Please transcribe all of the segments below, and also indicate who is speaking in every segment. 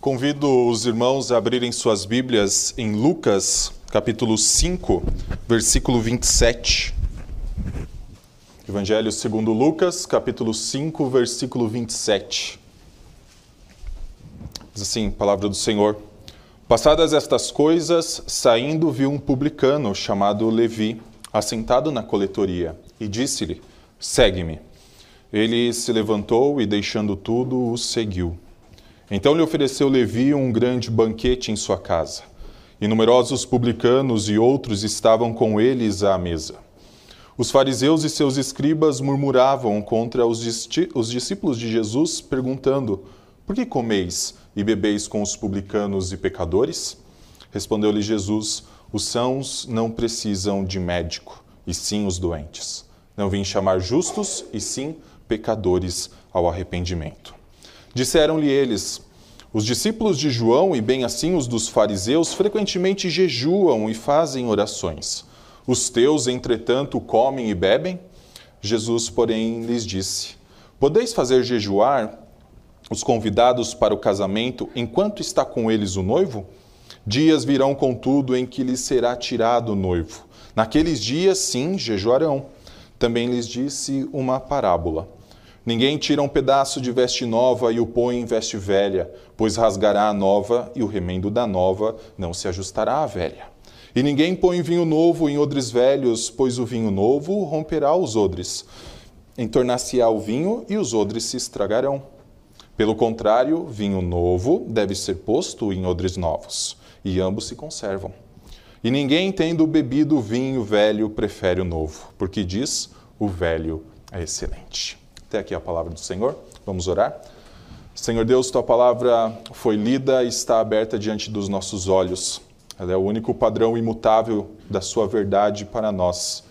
Speaker 1: Convido os irmãos a abrirem suas Bíblias em Lucas, capítulo 5, versículo 27. Evangelho segundo Lucas, capítulo 5, versículo 27. Diz assim, palavra do Senhor. Passadas estas coisas, saindo viu um publicano chamado Levi, assentado na coletoria, e disse-lhe: Segue-me. Ele se levantou e, deixando tudo, o seguiu. Então lhe ofereceu Levi um grande banquete em sua casa. E numerosos publicanos e outros estavam com eles à mesa. Os fariseus e seus escribas murmuravam contra os, os discípulos de Jesus, perguntando: Por que comeis e bebeis com os publicanos e pecadores? Respondeu-lhe Jesus: Os sãos não precisam de médico, e sim os doentes. Não vim chamar justos, e sim pecadores ao arrependimento. Disseram-lhe eles: Os discípulos de João e bem assim os dos fariseus frequentemente jejuam e fazem orações. Os teus, entretanto, comem e bebem? Jesus, porém, lhes disse: Podeis fazer jejuar os convidados para o casamento enquanto está com eles o noivo? Dias virão, contudo, em que lhes será tirado o noivo. Naqueles dias, sim, jejuarão. Também lhes disse uma parábola. Ninguém tira um pedaço de veste nova e o põe em veste velha, pois rasgará a nova e o remendo da nova não se ajustará à velha. E ninguém põe vinho novo em odres velhos, pois o vinho novo romperá os odres. Entornar-se-á o vinho e os odres se estragarão. Pelo contrário, vinho novo deve ser posto em odres novos, e ambos se conservam. E ninguém, tendo bebido vinho velho, prefere o novo, porque diz: o velho é excelente. Até aqui a palavra do Senhor. Vamos orar? Senhor Deus, tua palavra foi lida e está aberta diante dos nossos olhos. Ela é o único padrão imutável da sua verdade para nós.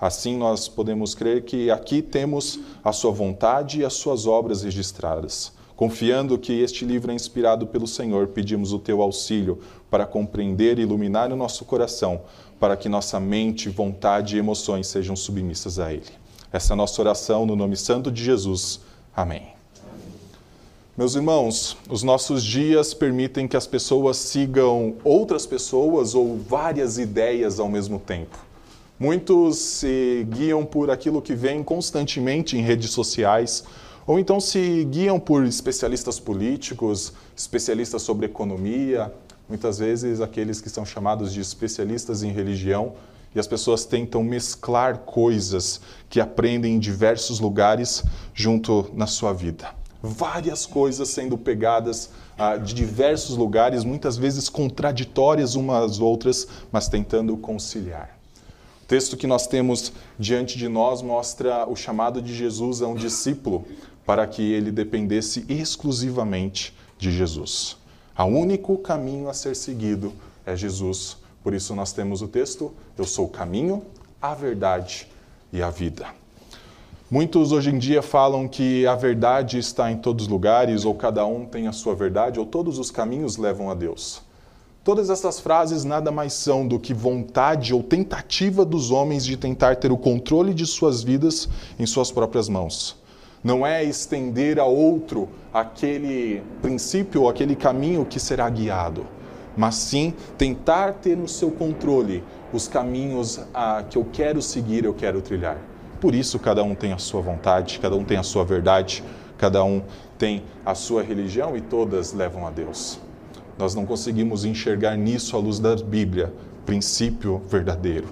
Speaker 1: Assim nós podemos crer que aqui temos a sua vontade e as suas obras registradas. Confiando que este livro é inspirado pelo Senhor, pedimos o teu auxílio para compreender e iluminar o nosso coração, para que nossa mente, vontade e emoções sejam submissas a ele. Essa é a nossa oração no nome santo de Jesus. Amém. Meus irmãos, os nossos dias permitem que as pessoas sigam outras pessoas ou várias ideias ao mesmo tempo. Muitos se guiam por aquilo que vem constantemente em redes sociais, ou então se guiam por especialistas políticos, especialistas sobre economia, muitas vezes aqueles que são chamados de especialistas em religião, e as pessoas tentam mesclar coisas que aprendem em diversos lugares junto na sua vida. Várias coisas sendo pegadas ah, de diversos lugares, muitas vezes contraditórias umas às outras, mas tentando conciliar. O texto que nós temos diante de nós mostra o chamado de Jesus a um discípulo para que ele dependesse exclusivamente de Jesus. O único caminho a ser seguido é Jesus por isso nós temos o texto: Eu sou o caminho, a verdade e a vida. Muitos hoje em dia falam que a verdade está em todos os lugares, ou cada um tem a sua verdade, ou todos os caminhos levam a Deus. Todas essas frases nada mais são do que vontade ou tentativa dos homens de tentar ter o controle de suas vidas em suas próprias mãos. Não é estender a outro aquele princípio ou aquele caminho que será guiado mas sim tentar ter no seu controle os caminhos ah, que eu quero seguir, eu quero trilhar. Por isso, cada um tem a sua vontade, cada um tem a sua verdade, cada um tem a sua religião e todas levam a Deus. Nós não conseguimos enxergar nisso à luz da Bíblia, princípio verdadeiro.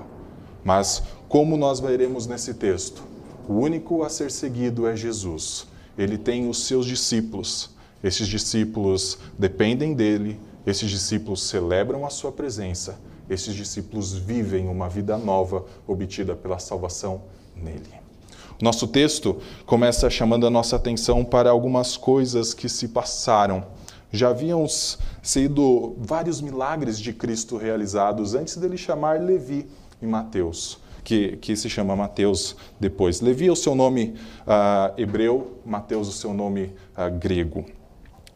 Speaker 1: Mas, como nós veremos nesse texto, o único a ser seguido é Jesus. Ele tem os seus discípulos. Esses discípulos dependem dele, esses discípulos celebram a sua presença, esses discípulos vivem uma vida nova obtida pela salvação nele. Nosso texto começa chamando a nossa atenção para algumas coisas que se passaram. Já haviam sido vários milagres de Cristo realizados antes dele chamar Levi e Mateus. Que, que, se chama Mateus depois. Levi é o seu nome uh, hebreu, Mateus o seu nome uh, grego.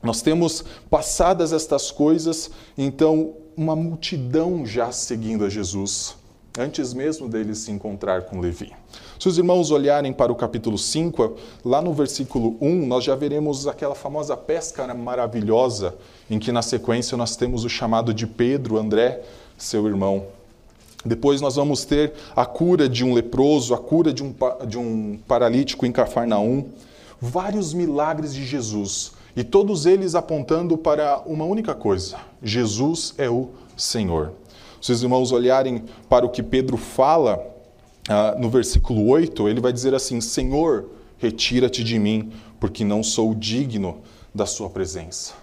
Speaker 1: Nós temos passadas estas coisas, então uma multidão já seguindo a Jesus. antes mesmo dele se encontrar com Levi. Se os irmãos olharem para o capítulo 5, lá no versículo 1, nós já veremos aquela famosa pesca maravilhosa, em que na sequência nós temos o chamado de Pedro, André, seu irmão. Depois nós vamos ter a cura de um leproso, a cura de um, de um paralítico em Cafarnaum, vários milagres de Jesus, e todos eles apontando para uma única coisa: Jesus é o Senhor. Se os irmãos olharem para o que Pedro fala ah, no versículo 8, ele vai dizer assim: Senhor, retira-te de mim, porque não sou digno da Sua presença.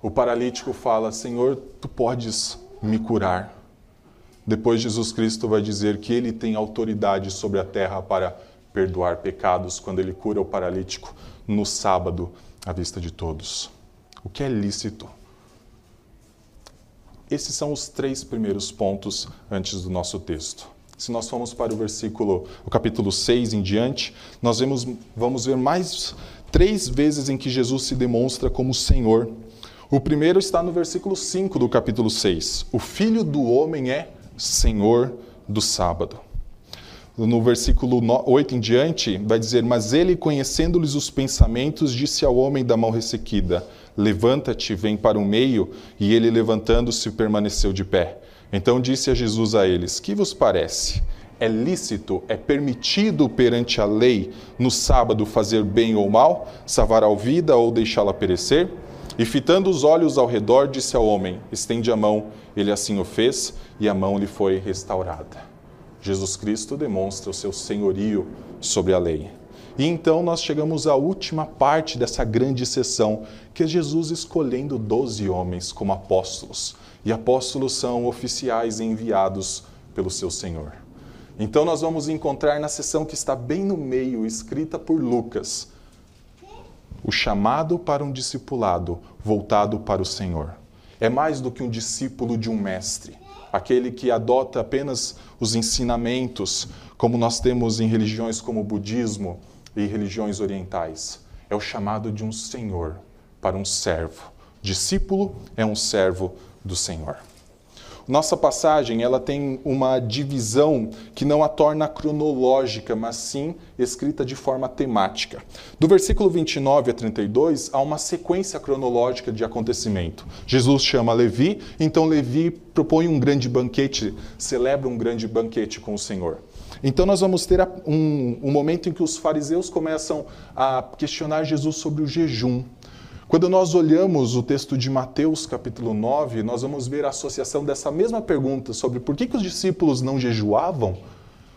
Speaker 1: O paralítico fala: Senhor, tu podes me curar. Depois, Jesus Cristo vai dizer que ele tem autoridade sobre a terra para perdoar pecados quando ele cura o paralítico no sábado à vista de todos. O que é lícito? Esses são os três primeiros pontos antes do nosso texto. Se nós formos para o versículo, o capítulo 6 em diante, nós vemos, vamos ver mais três vezes em que Jesus se demonstra como Senhor. O primeiro está no versículo 5 do capítulo 6. O Filho do Homem é Senhor do sábado. No versículo 8 em diante, vai dizer: Mas ele, conhecendo-lhes os pensamentos, disse ao homem da mão ressequida: Levanta-te, vem para o meio. E ele, levantando-se, permaneceu de pé. Então disse a Jesus a eles: Que vos parece? É lícito, é permitido perante a lei no sábado fazer bem ou mal, salvar a vida ou deixá-la perecer? E fitando os olhos ao redor, disse ao homem: Estende a mão. Ele assim o fez, e a mão lhe foi restaurada. Jesus Cristo demonstra o seu senhorio sobre a lei. E então nós chegamos à última parte dessa grande sessão, que é Jesus escolhendo doze homens como apóstolos. E apóstolos são oficiais enviados pelo seu Senhor. Então nós vamos encontrar na sessão que está bem no meio, escrita por Lucas, o chamado para um discipulado voltado para o Senhor. É mais do que um discípulo de um mestre, aquele que adota apenas os ensinamentos, como nós temos em religiões como o budismo, e religiões orientais. É o chamado de um senhor para um servo. Discípulo é um servo do Senhor. Nossa passagem, ela tem uma divisão que não a torna cronológica, mas sim escrita de forma temática. Do versículo 29 a 32, há uma sequência cronológica de acontecimento. Jesus chama Levi, então Levi propõe um grande banquete, celebra um grande banquete com o Senhor. Então, nós vamos ter um, um momento em que os fariseus começam a questionar Jesus sobre o jejum. Quando nós olhamos o texto de Mateus, capítulo 9, nós vamos ver a associação dessa mesma pergunta sobre por que, que os discípulos não jejuavam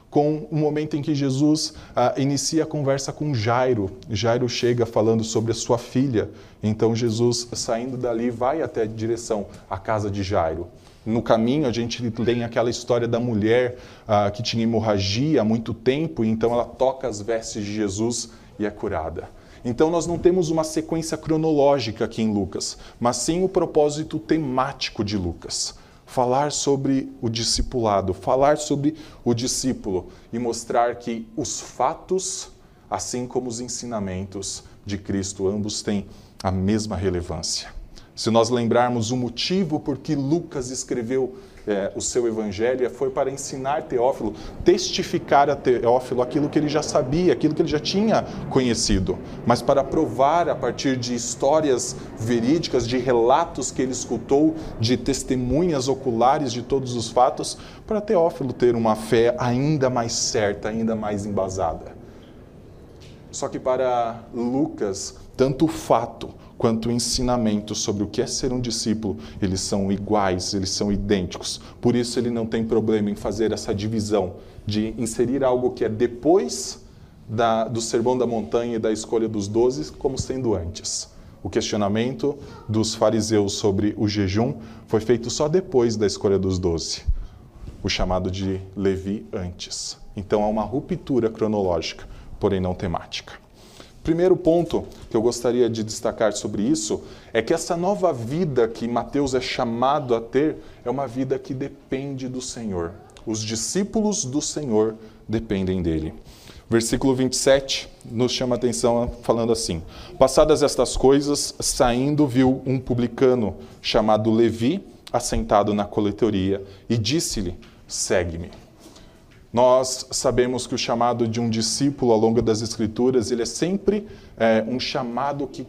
Speaker 1: com o momento em que Jesus ah, inicia a conversa com Jairo. Jairo chega falando sobre a sua filha. Então Jesus, saindo dali, vai até a direção à casa de Jairo. No caminho, a gente tem aquela história da mulher ah, que tinha hemorragia há muito tempo, e então ela toca as vestes de Jesus e é curada. Então, nós não temos uma sequência cronológica aqui em Lucas, mas sim o propósito temático de Lucas. Falar sobre o discipulado, falar sobre o discípulo e mostrar que os fatos, assim como os ensinamentos de Cristo, ambos têm a mesma relevância. Se nós lembrarmos o motivo por que Lucas escreveu é, o seu evangelho, foi para ensinar Teófilo, testificar a Teófilo aquilo que ele já sabia, aquilo que ele já tinha conhecido, mas para provar a partir de histórias verídicas, de relatos que ele escutou, de testemunhas oculares de todos os fatos, para Teófilo ter uma fé ainda mais certa, ainda mais embasada. Só que para Lucas, tanto o fato quanto o ensinamento sobre o que é ser um discípulo, eles são iguais, eles são idênticos. Por isso ele não tem problema em fazer essa divisão de inserir algo que é depois da, do sermão da montanha e da escolha dos doze, como sendo antes. O questionamento dos fariseus sobre o jejum foi feito só depois da escolha dos doze. O chamado de Levi antes. Então há uma ruptura cronológica, porém não temática. Primeiro ponto que eu gostaria de destacar sobre isso é que essa nova vida que Mateus é chamado a ter é uma vida que depende do Senhor. Os discípulos do Senhor dependem dele. Versículo 27 nos chama a atenção falando assim: Passadas estas coisas, saindo, viu um publicano chamado Levi assentado na coletoria e disse-lhe: segue-me. Nós sabemos que o chamado de um discípulo ao longo das Escrituras, ele é sempre é, um chamado que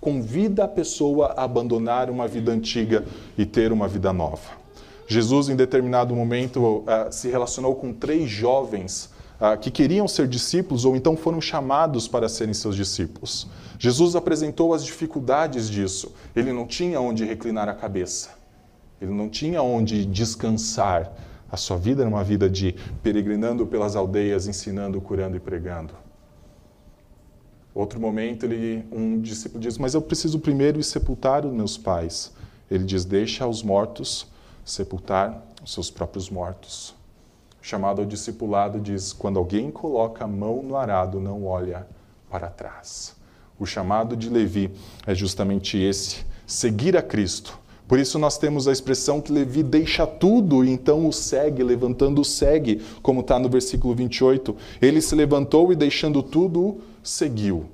Speaker 1: convida a pessoa a abandonar uma vida antiga e ter uma vida nova. Jesus, em determinado momento, uh, se relacionou com três jovens uh, que queriam ser discípulos ou então foram chamados para serem seus discípulos. Jesus apresentou as dificuldades disso. Ele não tinha onde reclinar a cabeça, ele não tinha onde descansar. A sua vida era uma vida de peregrinando pelas aldeias, ensinando, curando e pregando. Outro momento, ele, um discípulo diz: Mas eu preciso primeiro ir sepultar os meus pais. Ele diz: Deixa os mortos sepultar os seus próprios mortos. chamado ao discipulado diz: quando alguém coloca a mão no arado, não olha para trás. O chamado de Levi é justamente esse: seguir a Cristo. Por isso nós temos a expressão que Levi deixa tudo e então o segue, levantando o segue, como está no versículo 28. Ele se levantou e deixando tudo, seguiu.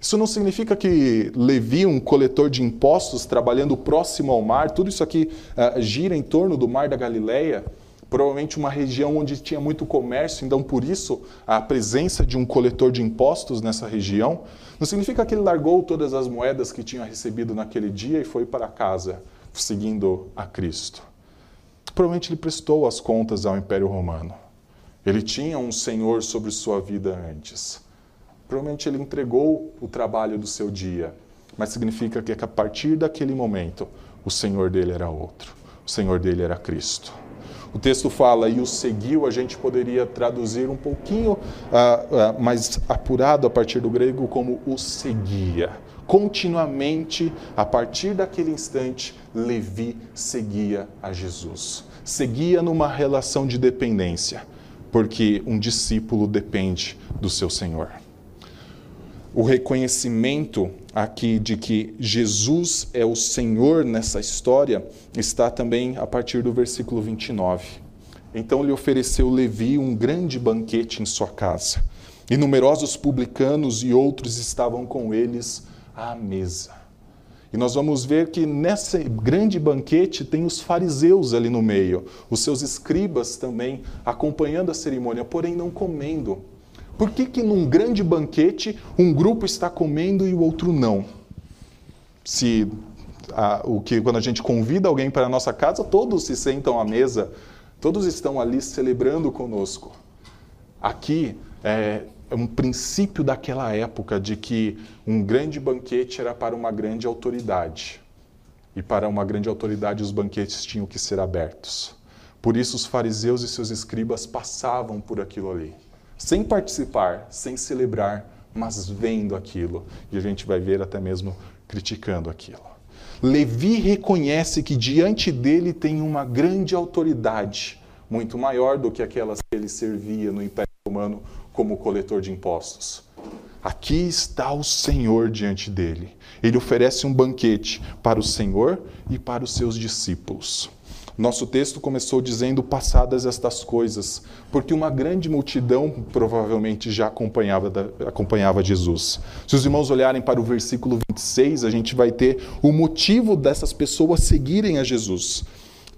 Speaker 1: Isso não significa que Levi, um coletor de impostos, trabalhando próximo ao mar, tudo isso aqui uh, gira em torno do mar da Galileia, provavelmente uma região onde tinha muito comércio, então por isso a presença de um coletor de impostos nessa região, não significa que ele largou todas as moedas que tinha recebido naquele dia e foi para casa, seguindo a Cristo. Provavelmente ele prestou as contas ao Império Romano. Ele tinha um senhor sobre sua vida antes. Provavelmente ele entregou o trabalho do seu dia, mas significa que a partir daquele momento o Senhor dele era outro. O Senhor dele era Cristo. O texto fala e o seguiu, a gente poderia traduzir um pouquinho uh, uh, mais apurado a partir do grego como o seguia. Continuamente, a partir daquele instante, Levi seguia a Jesus. Seguia numa relação de dependência, porque um discípulo depende do seu Senhor o reconhecimento aqui de que Jesus é o Senhor nessa história está também a partir do versículo 29. Então lhe ofereceu Levi um grande banquete em sua casa, e numerosos publicanos e outros estavam com eles à mesa. E nós vamos ver que nesse grande banquete tem os fariseus ali no meio, os seus escribas também acompanhando a cerimônia, porém não comendo. Por que, que num grande banquete um grupo está comendo e o outro não? Se a, o que quando a gente convida alguém para a nossa casa, todos se sentam à mesa, todos estão ali celebrando conosco. Aqui é, um princípio daquela época de que um grande banquete era para uma grande autoridade. E para uma grande autoridade os banquetes tinham que ser abertos. Por isso os fariseus e seus escribas passavam por aquilo ali sem participar, sem celebrar, mas vendo aquilo. E a gente vai ver até mesmo criticando aquilo. Levi reconhece que diante dele tem uma grande autoridade, muito maior do que aquelas que ele servia no Império Romano como coletor de impostos. Aqui está o Senhor diante dele. Ele oferece um banquete para o Senhor e para os seus discípulos. Nosso texto começou dizendo passadas estas coisas, porque uma grande multidão provavelmente já acompanhava, acompanhava Jesus. Se os irmãos olharem para o versículo 26, a gente vai ter o motivo dessas pessoas seguirem a Jesus.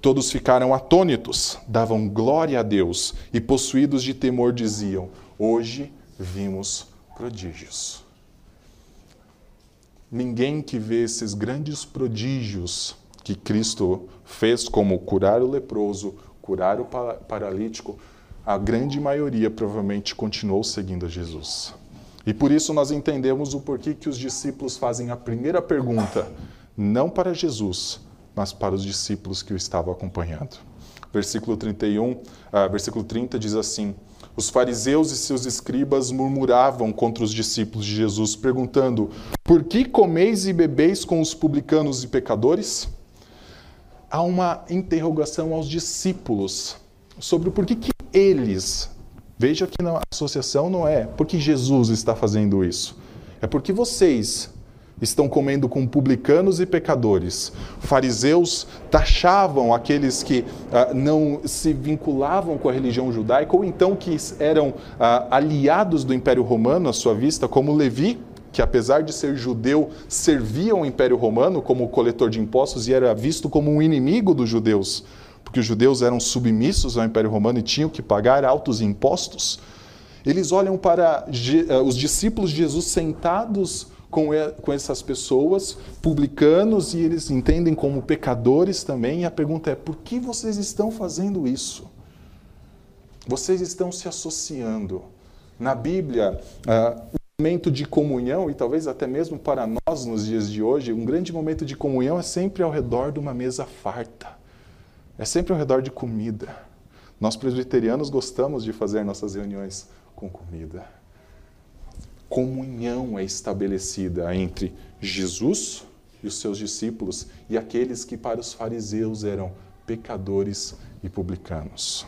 Speaker 1: Todos ficaram atônitos, davam glória a Deus e, possuídos de temor, diziam: Hoje vimos prodígios. Ninguém que vê esses grandes prodígios que Cristo fez, como curar o leproso, curar o paralítico, a grande maioria provavelmente continuou seguindo Jesus. E por isso nós entendemos o porquê que os discípulos fazem a primeira pergunta, não para Jesus, mas para os discípulos que o estavam acompanhando. Versículo 31, uh, ah, versículo 30 diz assim: Os fariseus e seus escribas murmuravam contra os discípulos de Jesus, perguntando: Por que comeis e bebeis com os publicanos e pecadores? há uma interrogação aos discípulos sobre por que, que eles, veja que na associação não é porque Jesus está fazendo isso, é porque vocês estão comendo com publicanos e pecadores. Fariseus taxavam aqueles que ah, não se vinculavam com a religião judaica ou então que eram ah, aliados do Império Romano à sua vista, como Levi, que apesar de ser judeu, servia ao Império Romano como coletor de impostos e era visto como um inimigo dos judeus porque os judeus eram submissos ao Império Romano e tinham que pagar altos impostos, eles olham para eh, os discípulos de Jesus sentados com essas pessoas, publicanos, e eles entendem como pecadores também. E a pergunta é: por que vocês estão fazendo isso? Vocês estão se associando. Na Bíblia, uh, momento de comunhão, e talvez até mesmo para nós nos dias de hoje, um grande momento de comunhão é sempre ao redor de uma mesa farta, é sempre ao redor de comida. Nós presbiterianos gostamos de fazer nossas reuniões com comida. Comunhão é estabelecida entre Jesus e os seus discípulos e aqueles que para os fariseus eram pecadores e publicanos.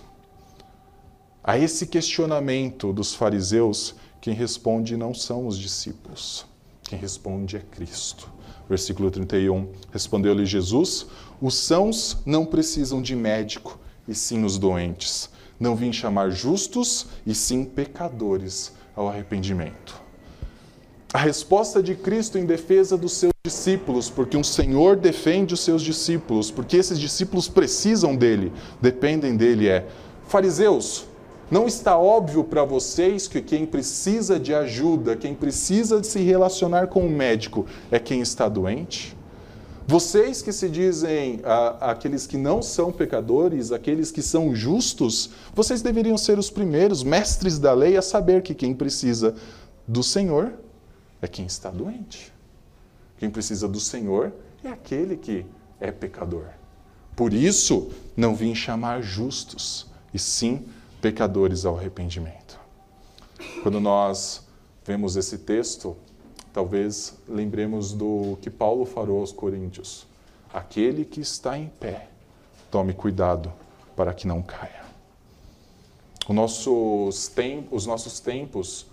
Speaker 1: A esse questionamento dos fariseus, quem responde não são os discípulos, quem responde é Cristo. Versículo 31, respondeu-lhe Jesus: Os sãos não precisam de médico, e sim os doentes. Não vim chamar justos, e sim pecadores ao arrependimento. A resposta de Cristo em defesa dos seus discípulos, porque um Senhor defende os seus discípulos, porque esses discípulos precisam dele, dependem dele, é: Fariseus, não está óbvio para vocês que quem precisa de ajuda, quem precisa de se relacionar com o médico, é quem está doente? Vocês que se dizem ah, aqueles que não são pecadores, aqueles que são justos, vocês deveriam ser os primeiros mestres da lei a saber que quem precisa do Senhor é quem está doente. Quem precisa do Senhor é aquele que é pecador. Por isso, não vim chamar justos, e sim pecadores ao arrependimento. Quando nós vemos esse texto, talvez lembremos do que Paulo falou aos Coríntios: aquele que está em pé, tome cuidado para que não caia. Os nossos, tem, os nossos tempos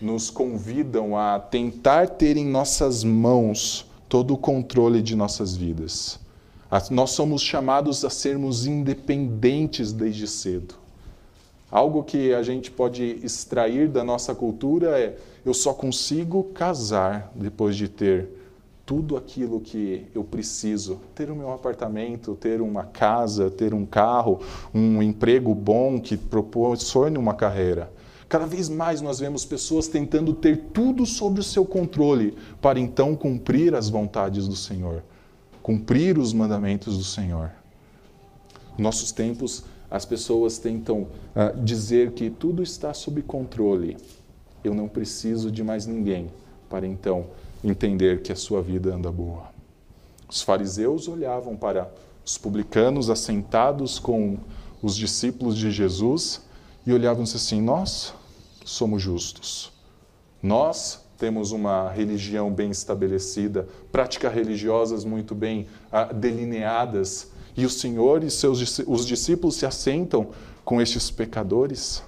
Speaker 1: nos convidam a tentar ter em nossas mãos todo o controle de nossas vidas. Nós somos chamados a sermos independentes desde cedo. Algo que a gente pode extrair da nossa cultura é: eu só consigo casar depois de ter tudo aquilo que eu preciso, ter o meu apartamento, ter uma casa, ter um carro, um emprego bom que proporcione uma carreira. Cada vez mais nós vemos pessoas tentando ter tudo sob o seu controle para então cumprir as vontades do Senhor, cumprir os mandamentos do Senhor. Nossos tempos as pessoas tentam uh, dizer que tudo está sob controle. Eu não preciso de mais ninguém para então entender que a sua vida anda boa. Os fariseus olhavam para os publicanos assentados com os discípulos de Jesus e olhavam assim: Nós somos justos. Nós temos uma religião bem estabelecida, práticas religiosas muito bem uh, delineadas e o Senhor e seus, os discípulos se assentam com estes pecadores.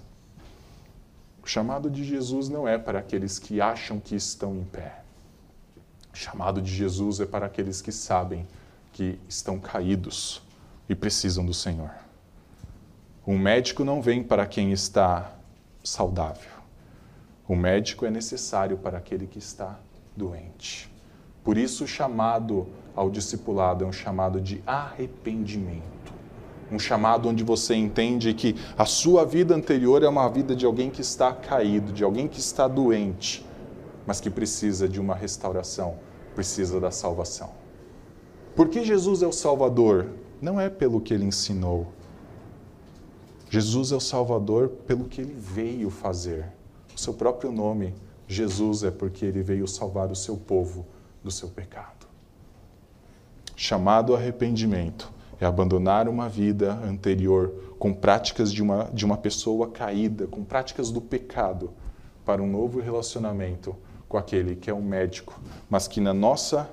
Speaker 1: O chamado de Jesus não é para aqueles que acham que estão em pé. O chamado de Jesus é para aqueles que sabem que estão caídos e precisam do Senhor. Um médico não vem para quem está saudável. O médico é necessário para aquele que está doente. Por isso, o chamado ao discipulado é um chamado de arrependimento. Um chamado onde você entende que a sua vida anterior é uma vida de alguém que está caído, de alguém que está doente, mas que precisa de uma restauração, precisa da salvação. Porque Jesus é o Salvador? Não é pelo que ele ensinou. Jesus é o Salvador pelo que ele veio fazer. O seu próprio nome, Jesus, é porque ele veio salvar o seu povo do seu pecado. Chamado arrependimento é abandonar uma vida anterior com práticas de uma, de uma pessoa caída, com práticas do pecado, para um novo relacionamento com aquele que é um médico, mas que na nossa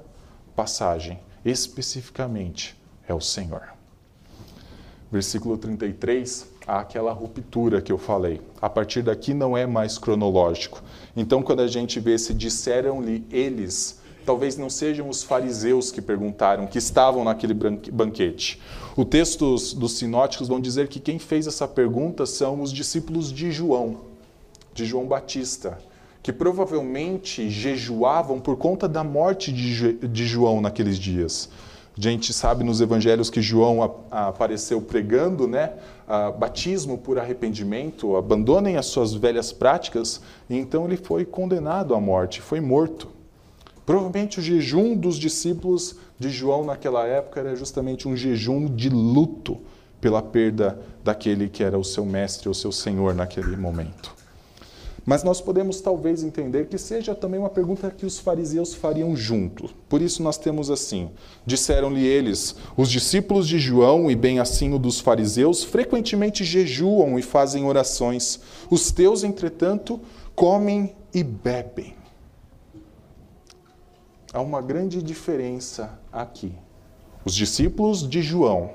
Speaker 1: passagem, especificamente, é o Senhor. Versículo 33, há aquela ruptura que eu falei. A partir daqui não é mais cronológico. Então, quando a gente vê se disseram-lhe eles, talvez não sejam os fariseus que perguntaram, que estavam naquele banquete. O texto dos, dos sinóticos vão dizer que quem fez essa pergunta são os discípulos de João, de João Batista, que provavelmente jejuavam por conta da morte de, de João naqueles dias. A gente sabe nos evangelhos que João apareceu pregando, né? batismo por arrependimento, abandonem as suas velhas práticas, e então ele foi condenado à morte, foi morto. Provavelmente o jejum dos discípulos de João naquela época era justamente um jejum de luto pela perda daquele que era o seu mestre, o seu senhor naquele momento. Mas nós podemos talvez entender que seja também uma pergunta que os fariseus fariam junto. Por isso nós temos assim: disseram-lhe eles, os discípulos de João e bem assim o dos fariseus frequentemente jejuam e fazem orações. Os teus, entretanto, comem e bebem. Há uma grande diferença aqui. Os discípulos de João,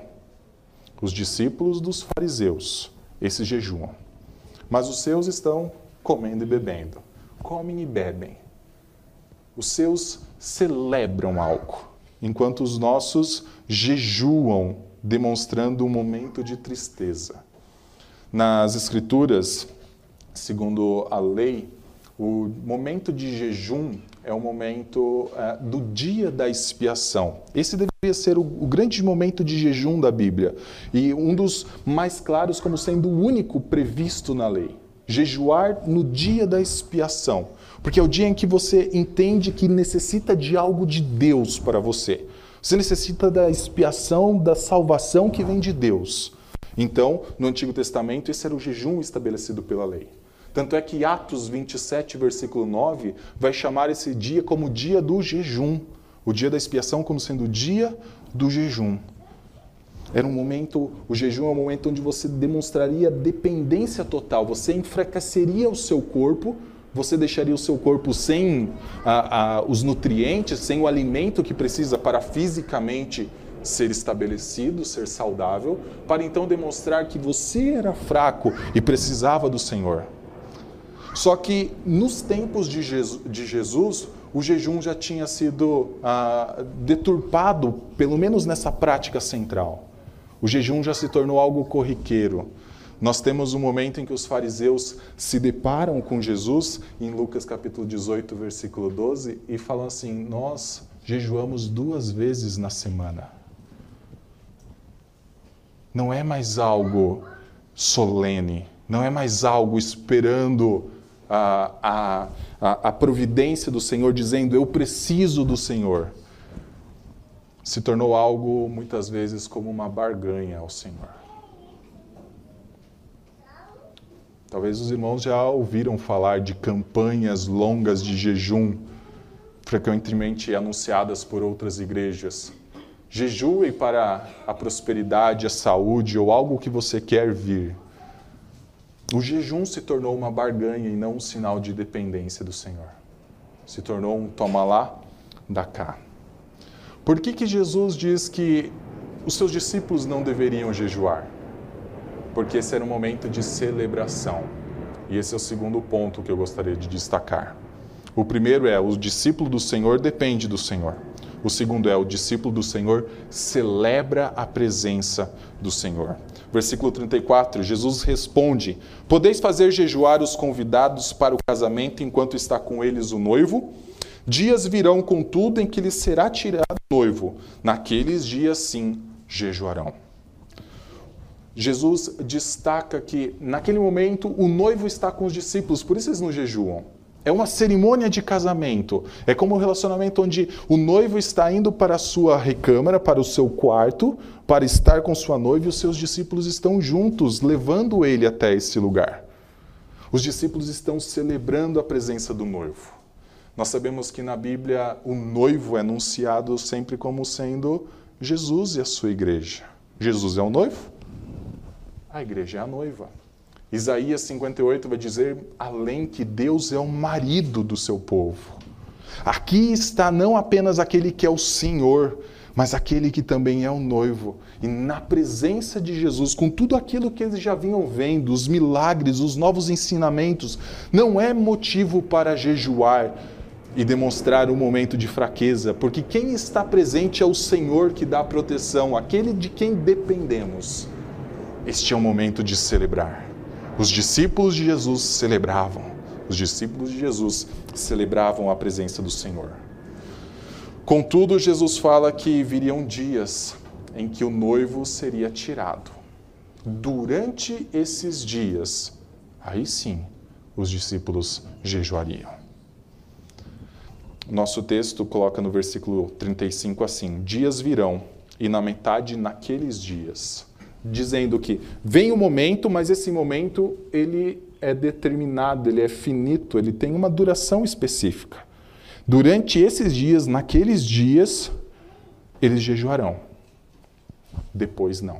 Speaker 1: os discípulos dos fariseus, esses jejuam. Mas os seus estão comendo e bebendo. Comem e bebem. Os seus celebram algo, enquanto os nossos jejuam, demonstrando um momento de tristeza. Nas Escrituras, segundo a lei, o momento de jejum é o momento é, do dia da expiação. Esse deveria ser o, o, grande momento de jejum da Bíblia e um dos mais claros como sendo o único previsto na lei jejuar no dia da expiação, porque é o dia em que você entende que necessita de algo de Deus para você. Você necessita da expiação, da salvação que vem de Deus. Então, no Antigo Testamento, esse era o jejum estabelecido pela lei. Tanto é que Atos 27, versículo 9, vai chamar esse dia como dia do jejum. O dia da expiação como sendo o dia do jejum. Era um momento, o jejum é um momento onde você demonstraria dependência total, você enfraqueceria o seu corpo, você deixaria o seu corpo sem a, a, os nutrientes, sem o alimento que precisa para fisicamente ser estabelecido, ser saudável, para então demonstrar que você era fraco e precisava do Senhor. Só que nos tempos de Jesus, de Jesus o jejum já tinha sido ah, deturpado, pelo menos nessa prática central. O jejum já se tornou algo corriqueiro. Nós temos um momento em que os fariseus se deparam com Jesus, em Lucas capítulo 18, versículo 12, e falam assim: Nós jejuamos duas vezes na semana. Não é mais algo solene, não é mais algo esperando a, a, a, providência do Senhor, dizendo: Eu preciso do Senhor se tornou algo muitas vezes como uma barganha ao Senhor. Talvez os irmãos já ouviram falar de campanhas longas de jejum, frequentemente anunciadas por outras igrejas. Jejue para a prosperidade, a saúde ou algo que você quer vir. O jejum se tornou uma barganha e não um sinal de dependência do Senhor. Se tornou um toma lá, dá cá. Por que, que Jesus diz que os seus discípulos não deveriam jejuar? Porque esse era um momento de celebração. E esse é o segundo ponto que eu gostaria de destacar. O primeiro é: o discípulo do Senhor depende do Senhor. O segundo é: o discípulo do Senhor celebra a presença do Senhor. Versículo 34, Jesus responde: Podeis fazer jejuar os convidados para o casamento enquanto está com eles o noivo? Dias virão, contudo, em que lhes será tirado noivo. Naqueles dias, sim, jejuarão. Jesus destaca que, naquele momento, o noivo está com os discípulos, por isso eles não jejuam. É uma cerimônia de casamento. É como um relacionamento onde o noivo está indo para a sua recâmara, para o seu quarto, para estar com sua noiva e os seus discípulos estão juntos, levando ele até esse lugar. Os discípulos estão celebrando a presença do noivo. Nós sabemos que na Bíblia o noivo é anunciado sempre como sendo Jesus e a sua igreja. Jesus é o noivo, a igreja é a noiva. Isaías 58 vai dizer além que Deus é o marido do seu povo. Aqui está não apenas aquele que é o Senhor, mas aquele que também é o noivo. E na presença de Jesus, com tudo aquilo que eles já vinham vendo, os milagres, os novos ensinamentos, não é motivo para jejuar, e demonstrar um momento de fraqueza, porque quem está presente é o Senhor que dá proteção, aquele de quem dependemos. Este é o momento de celebrar. Os discípulos de Jesus celebravam, os discípulos de Jesus celebravam a presença do Senhor. Contudo, Jesus fala que viriam dias em que o noivo seria tirado. Durante esses dias, aí sim, os discípulos jejuariam. Nosso texto coloca no versículo 35 assim: Dias virão, e na metade naqueles dias, dizendo que vem o momento, mas esse momento ele é determinado, ele é finito, ele tem uma duração específica. Durante esses dias, naqueles dias, eles jejuarão. Depois não.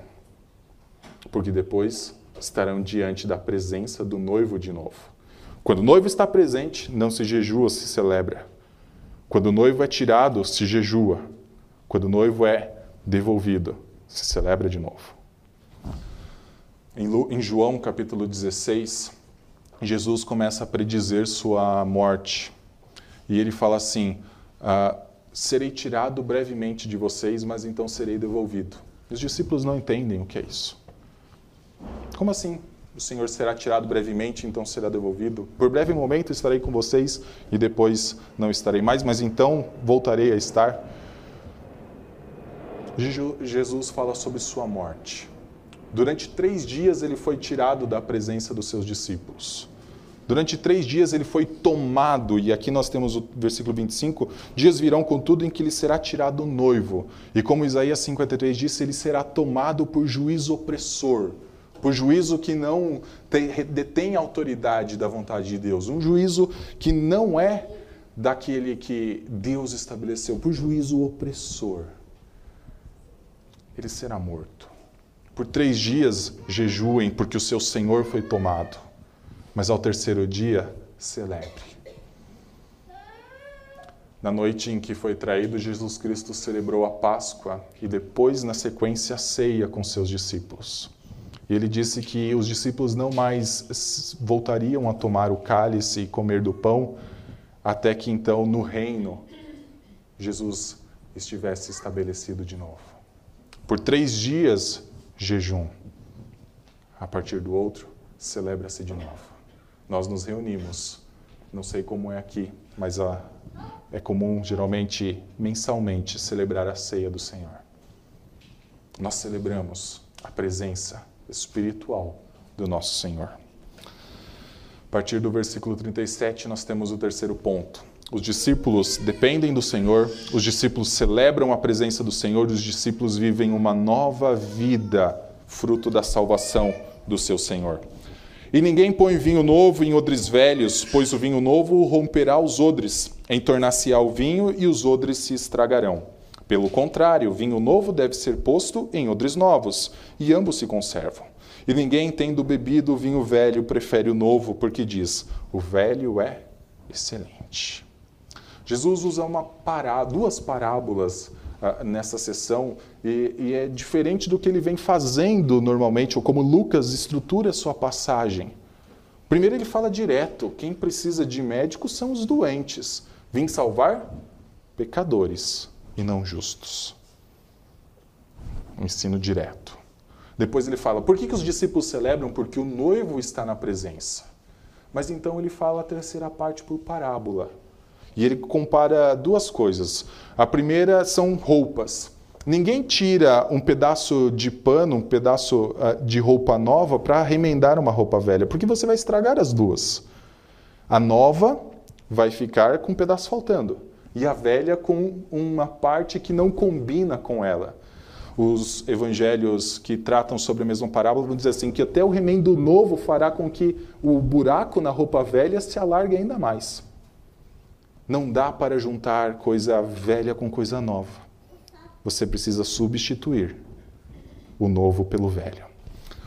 Speaker 1: Porque depois estarão diante da presença do noivo de novo. Quando o noivo está presente, não se jejua, se celebra. Quando o noivo é tirado, se jejua. Quando o noivo é devolvido, se celebra de novo. Em João capítulo 16, Jesus começa a predizer sua morte. E ele fala assim: ah, Serei tirado brevemente de vocês, mas então serei devolvido. Os discípulos não entendem o que é isso. Como assim? O Senhor será tirado brevemente, então será devolvido? Por breve momento estarei com vocês e depois não estarei mais, mas então voltarei a estar. Jesus fala sobre sua morte. Durante três dias ele foi tirado da presença dos seus discípulos. Durante três dias ele foi tomado, e aqui nós temos o versículo 25: dias virão, contudo, em que lhe será tirado o noivo. E como Isaías 53 disse, ele será tomado por juízo opressor, por juízo que não tem, detém a autoridade da vontade de Deus, um juízo que não é daquele que Deus estabeleceu, por juízo opressor. Ele será morto. Por três dias jejuem, porque o seu Senhor foi tomado mas ao terceiro dia, celebre. Na noite em que foi traído, Jesus Cristo celebrou a Páscoa e depois, na sequência, a ceia com seus discípulos. E ele disse que os discípulos não mais voltariam a tomar o cálice e comer do pão, até que então, no reino, Jesus estivesse estabelecido de novo. Por três dias, jejum. A partir do outro, celebra-se de novo nós nos reunimos. Não sei como é aqui, mas ah, é comum, geralmente, mensalmente, celebrar a ceia do Senhor. Nós celebramos a presença espiritual do nosso Senhor. A partir do versículo 37, nós temos o terceiro ponto. Os discípulos dependem do Senhor, os discípulos celebram a presença do Senhor, os discípulos vivem uma nova vida, fruto da salvação do seu Senhor. E ninguém põe vinho novo em odres velhos, pois o vinho novo romperá os odres, entornar-se-á o vinho e os odres se estragarão. Pelo contrário, vinho novo deve ser posto em odres novos, e ambos se conservam. E ninguém, tendo bebido o vinho velho, prefere o novo, porque diz: o velho é excelente. Jesus usa uma pará, duas parábolas uh, nessa sessão e, e, é diferente do que ele vem fazendo normalmente, ou como Lucas estrutura sua passagem. Primeiro, ele fala direto: quem precisa de médico são os doentes. Vim salvar pecadores e não justos. Um ensino direto. Depois ele fala: por que, que os discípulos celebram? Porque o noivo está na presença. Mas então ele fala a terceira parte por parábola. E ele compara duas coisas. A primeira são roupas. Ninguém tira um pedaço de pano, um pedaço uh, de roupa nova para remendar uma roupa velha, porque você vai estragar as duas. A nova vai ficar com um pedaço faltando e a velha com uma parte que não combina com ela. Os evangelhos que tratam sobre a mesma parábola vão dizer assim que até o remendo novo fará com que o buraco na roupa velha se alargue ainda mais. Não dá para juntar coisa velha com coisa nova. Você precisa substituir o novo pelo velho.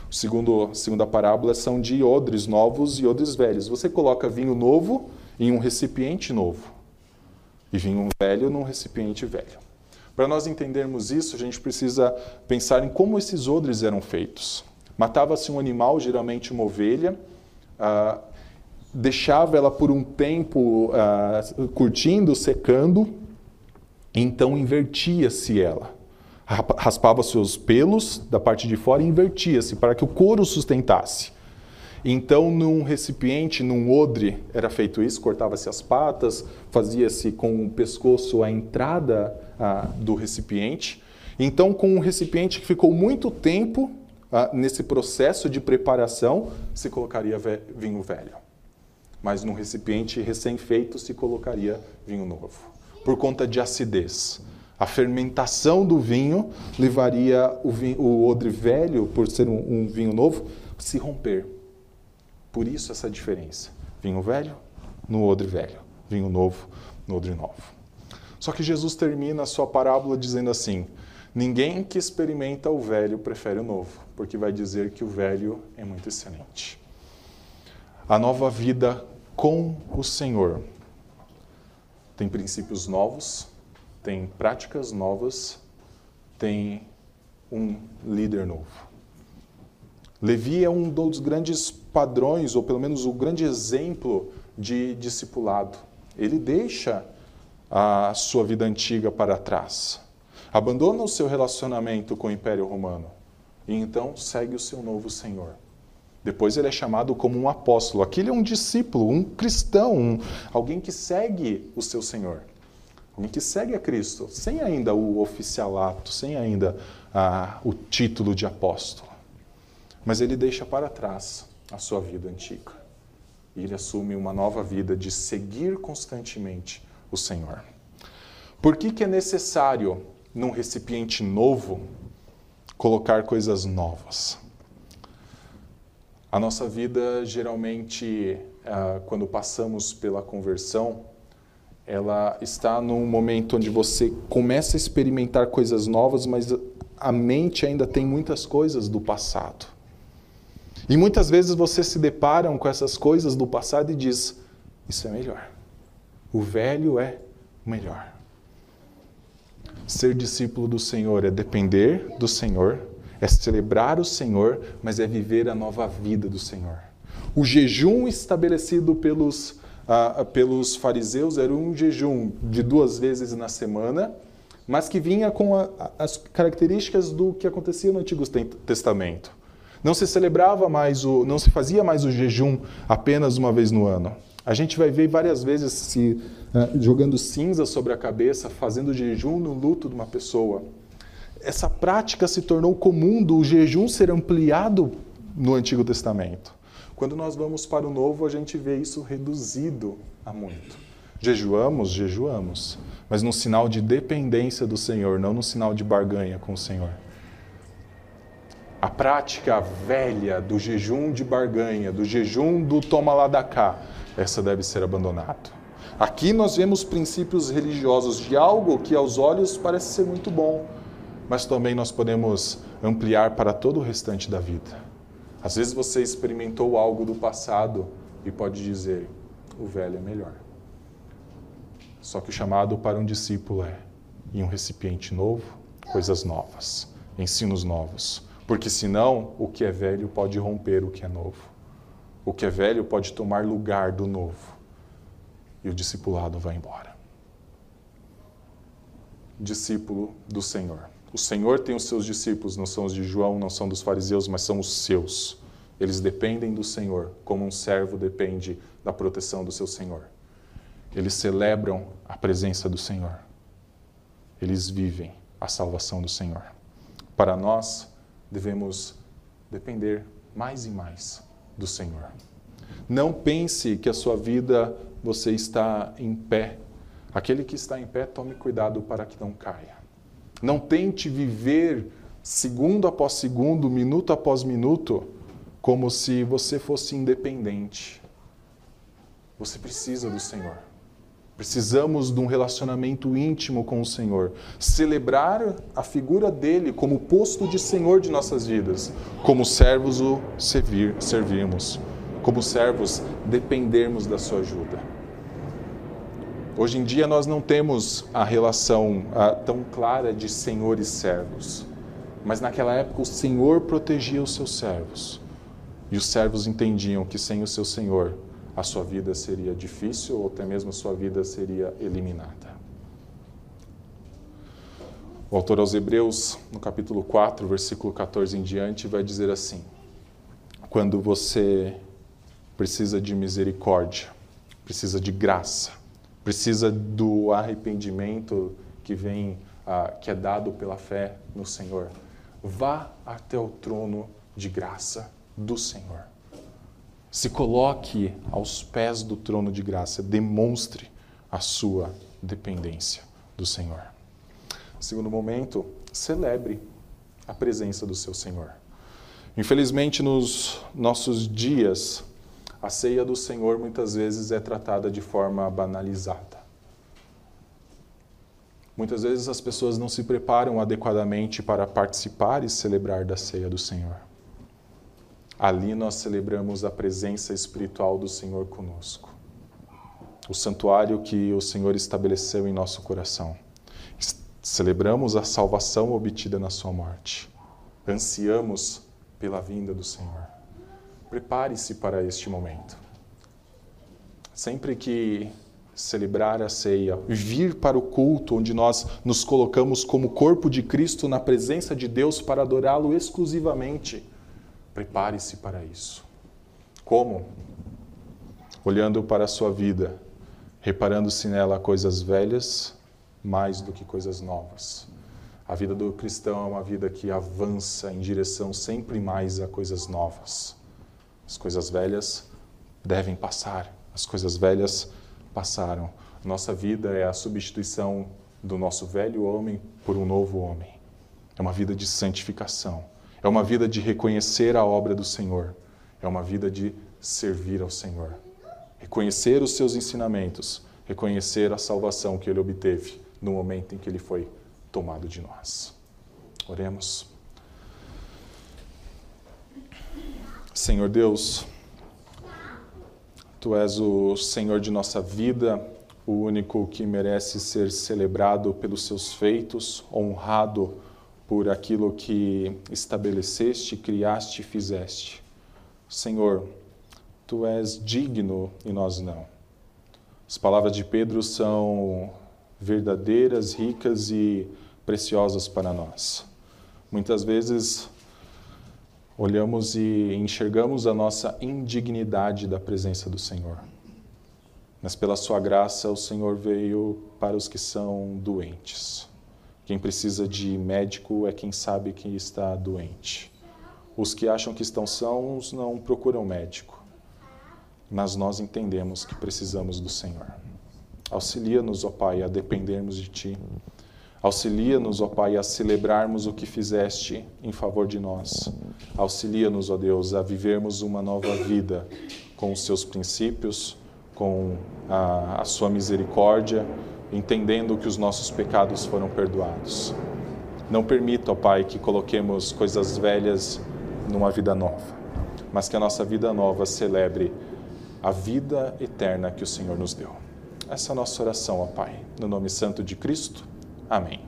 Speaker 1: Segundo, segunda parábola são de odres novos e odres velhos. Você coloca vinho novo em um recipiente novo e vinho velho num recipiente velho. Para nós entendermos isso, a gente precisa pensar em como esses odres eram feitos. Matava-se um animal, geralmente uma ovelha, ah, deixava ela por um tempo uh, curtindo, secando, então invertia-se ela. Raspava seus pelos da parte de fora e invertia-se para que o couro sustentasse. Então, num recipiente, num odre, era feito isso: cortava-se as patas, fazia-se com o pescoço a entrada ah, do recipiente. Então, com um recipiente que ficou muito tempo ah, nesse processo de preparação, se colocaria vinho velho. Mas num recipiente recém-feito se colocaria vinho novo, por conta de acidez. A fermentação do vinho levaria o, vinho, o odre velho, por ser um, um vinho novo, se romper. Por isso essa diferença. Vinho velho no odre velho, vinho novo no odre novo. Só que Jesus termina a sua parábola dizendo assim: Ninguém que experimenta o velho prefere o novo, porque vai dizer que o velho é muito excelente. A nova vida com o Senhor tem princípios novos, tem práticas novas, tem um líder novo. Levi é um dos grandes padrões, ou pelo menos o grande exemplo de discipulado. Ele deixa a sua vida antiga para trás, abandona o seu relacionamento com o Império Romano e então segue o seu novo Senhor. Depois ele é chamado como um apóstolo. Aqui ele é um discípulo, um cristão, um, alguém que segue o seu Senhor. Alguém que segue a Cristo, sem ainda o oficialato, sem ainda ah, o título de apóstolo. Mas ele deixa para trás a sua vida antiga. E ele assume uma nova vida de seguir constantemente o Senhor. Por que, que é necessário, num recipiente novo, colocar coisas novas? A nossa vida, geralmente, ah, quando passamos pela conversão, ela está num momento onde você começa a experimentar coisas novas, mas a mente ainda tem muitas coisas do passado. E muitas vezes você se depara com essas coisas do passado e diz: Isso é melhor. O velho é melhor. Ser discípulo do Senhor é depender do Senhor, é celebrar o Senhor, mas é viver a nova vida do Senhor. O jejum estabelecido pelos, ah, pelos fariseus era um jejum de duas vezes na semana, mas que vinha com a, as características do que acontecia no Antigo Testamento. Não se celebrava mais o, não se fazia mais o jejum apenas uma vez no ano. A gente vai ver várias vezes se uh, jogando cinza sobre a cabeça, fazendo jejum no luto de uma pessoa. Essa prática se tornou comum do jejum ser ampliado no Antigo Testamento. Quando nós vamos para o Novo, a gente vê isso reduzido a muito. Jejuamos, jejuamos, mas num sinal de dependência do Senhor, não num sinal de barganha com o Senhor. A prática velha do jejum de barganha, do jejum do toma lá da cá, essa deve ser abandonada. Aqui nós vemos princípios religiosos de algo que aos olhos parece ser muito bom, mas também nós podemos ampliar para todo o restante da vida. Às vezes você experimentou algo do passado e pode dizer: o velho é melhor. Só que o chamado para um discípulo é em um recipiente novo, coisas novas, ensinos novos. Porque senão o que é velho pode romper o que é novo. O que é velho pode tomar lugar do novo. E o discipulado vai embora. Discípulo do Senhor. O Senhor tem os seus discípulos, não são os de João, não são dos fariseus, mas são os seus. Eles dependem do Senhor, como um servo depende da proteção do seu Senhor. Eles celebram a presença do Senhor. Eles vivem a salvação do Senhor. Para nós, devemos depender mais e mais do Senhor. Não pense que a sua vida você está em pé. Aquele que está em pé, tome cuidado para que não caia. Não tente viver segundo após segundo, minuto após minuto, como se você fosse independente. Você precisa do Senhor. Precisamos de um relacionamento íntimo com o Senhor. Celebrar a figura dele como posto de Senhor de nossas vidas. Como servos o servir, servirmos. Como servos dependermos da sua ajuda. Hoje em dia nós não temos a relação tão clara de senhor e servos. Mas naquela época o Senhor protegia os seus servos. E os servos entendiam que sem o seu Senhor a sua vida seria difícil ou até mesmo a sua vida seria eliminada. O autor aos Hebreus, no capítulo 4, versículo 14 em diante, vai dizer assim: Quando você precisa de misericórdia, precisa de graça, precisa do arrependimento que vem, ah, que é dado pela fé no Senhor. Vá até o trono de graça do Senhor. Se coloque aos pés do trono de graça, demonstre a sua dependência do Senhor. Segundo momento, celebre a presença do seu Senhor. Infelizmente, nos nossos dias, a ceia do Senhor muitas vezes é tratada de forma banalizada. Muitas vezes as pessoas não se preparam adequadamente para participar e celebrar da ceia do Senhor. Ali nós celebramos a presença espiritual do Senhor conosco, o santuário que o Senhor estabeleceu em nosso coração. Celebramos a salvação obtida na Sua morte. Ansiamos pela vinda do Senhor. Prepare-se para este momento. Sempre que celebrar a ceia, vir para o culto onde nós nos colocamos como corpo de Cristo na presença de Deus para adorá-lo exclusivamente, prepare-se para isso. Como? Olhando para a sua vida, reparando se nela coisas velhas mais do que coisas novas. A vida do cristão é uma vida que avança em direção sempre mais a coisas novas. As coisas velhas devem passar, as coisas velhas passaram. Nossa vida é a substituição do nosso velho homem por um novo homem. É uma vida de santificação. É uma vida de reconhecer a obra do Senhor. É uma vida de servir ao Senhor. Reconhecer os seus ensinamentos, reconhecer a salvação que ele obteve no momento em que ele foi tomado de nós. Oremos. Senhor Deus, Tu és o Senhor de nossa vida, o único que merece ser celebrado pelos seus feitos, honrado por aquilo que estabeleceste, criaste e fizeste. Senhor, Tu és digno e nós não. As palavras de Pedro são verdadeiras, ricas e preciosas para nós. Muitas vezes olhamos e enxergamos a nossa indignidade da presença do Senhor. Mas pela sua graça, o Senhor veio para os que são doentes. Quem precisa de médico é quem sabe que está doente. Os que acham que estão sãos não procuram médico. Mas nós entendemos que precisamos do Senhor. Auxilia-nos, ó Pai, a dependermos de Ti. Auxilia-nos, ó Pai, a celebrarmos o que fizeste em favor de nós. Auxilia-nos, ó Deus, a vivermos uma nova vida com os Seus princípios, com a, a Sua misericórdia, entendendo que os nossos pecados foram perdoados. Não permita, ó Pai, que coloquemos coisas velhas numa vida nova, mas que a nossa vida nova celebre a vida eterna que o Senhor nos deu. Essa é a nossa oração, ó Pai. No nome santo de Cristo. Amém.